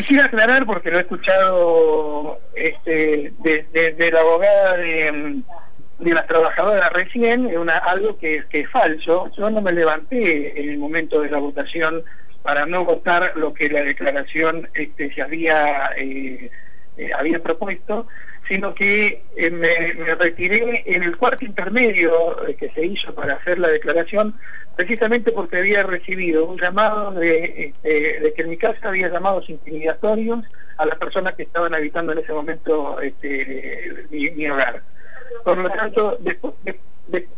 Quisiera aclarar, porque lo he escuchado este, de, la abogada de, de las trabajadoras recién, una, algo que, que es falso. Yo no me levanté en el momento de la votación para no votar lo que la declaración este, se había, eh, eh, había propuesto, sino que eh, me, retiré en el cuarto intermedio que se hizo para hacer la declaración, precisamente porque había recibido un llamado de, de que en mi casa había llamados intimidatorios a las personas que estaban habitando en ese momento este, mi, hogar. Por lo tanto, después,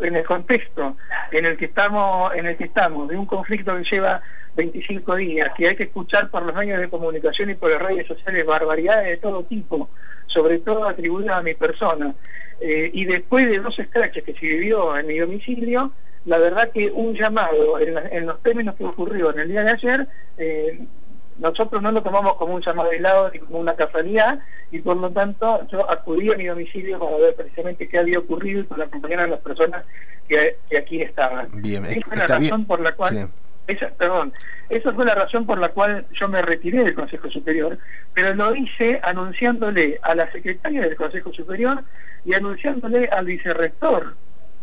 en el contexto en el que estamos, en el que estamos, de un conflicto que lleva 25 días, que hay que escuchar por los medios de comunicación y por las redes sociales barbaridades de todo tipo, sobre todo atribuidas a mi persona. Eh, y después de dos escraches que se vivió en mi domicilio, la verdad que un llamado en, los términos que ocurrió en el día de ayer, eh, nosotros no lo tomamos como un llamado aislado ni como una casualidad y por lo tanto yo acudí a mi domicilio para ver precisamente qué había ocurrido y para acompañar a las personas que, aquí estaban. Bien, esa fue la razón por la cual... Esa, perdón, esa fue la razón por la cual yo me retiré del Consejo Superior, pero lo hice anunciándole a la secretaria del Consejo Superior y anunciándole al vicerrector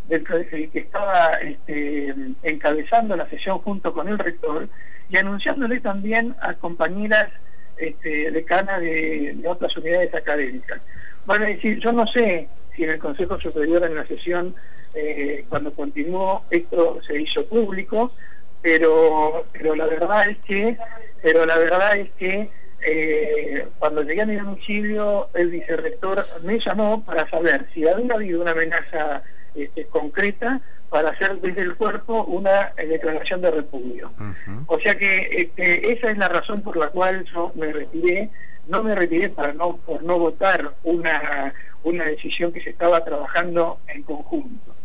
del, que estaba este, encabezando la sesión junto con el rector y anunciándole también a compañeras este, decanas de, otras unidades académicas. Bueno, a decir, yo no sé si en el Consejo Superior en la sesión, eh, cuando continuó, esto se hizo público, pero, pero la verdad es que, pero la verdad es que eh, cuando llegué a mi domicilio, el vicerrector me llamó para saber si había habido una amenaza este, concreta para hacer desde el cuerpo una eh, declaración de repudio. O sea que este, esa es la razón por la cual yo me retiré, no me retiré para no, por no votar una, una decisión que se estaba trabajando en conjunto.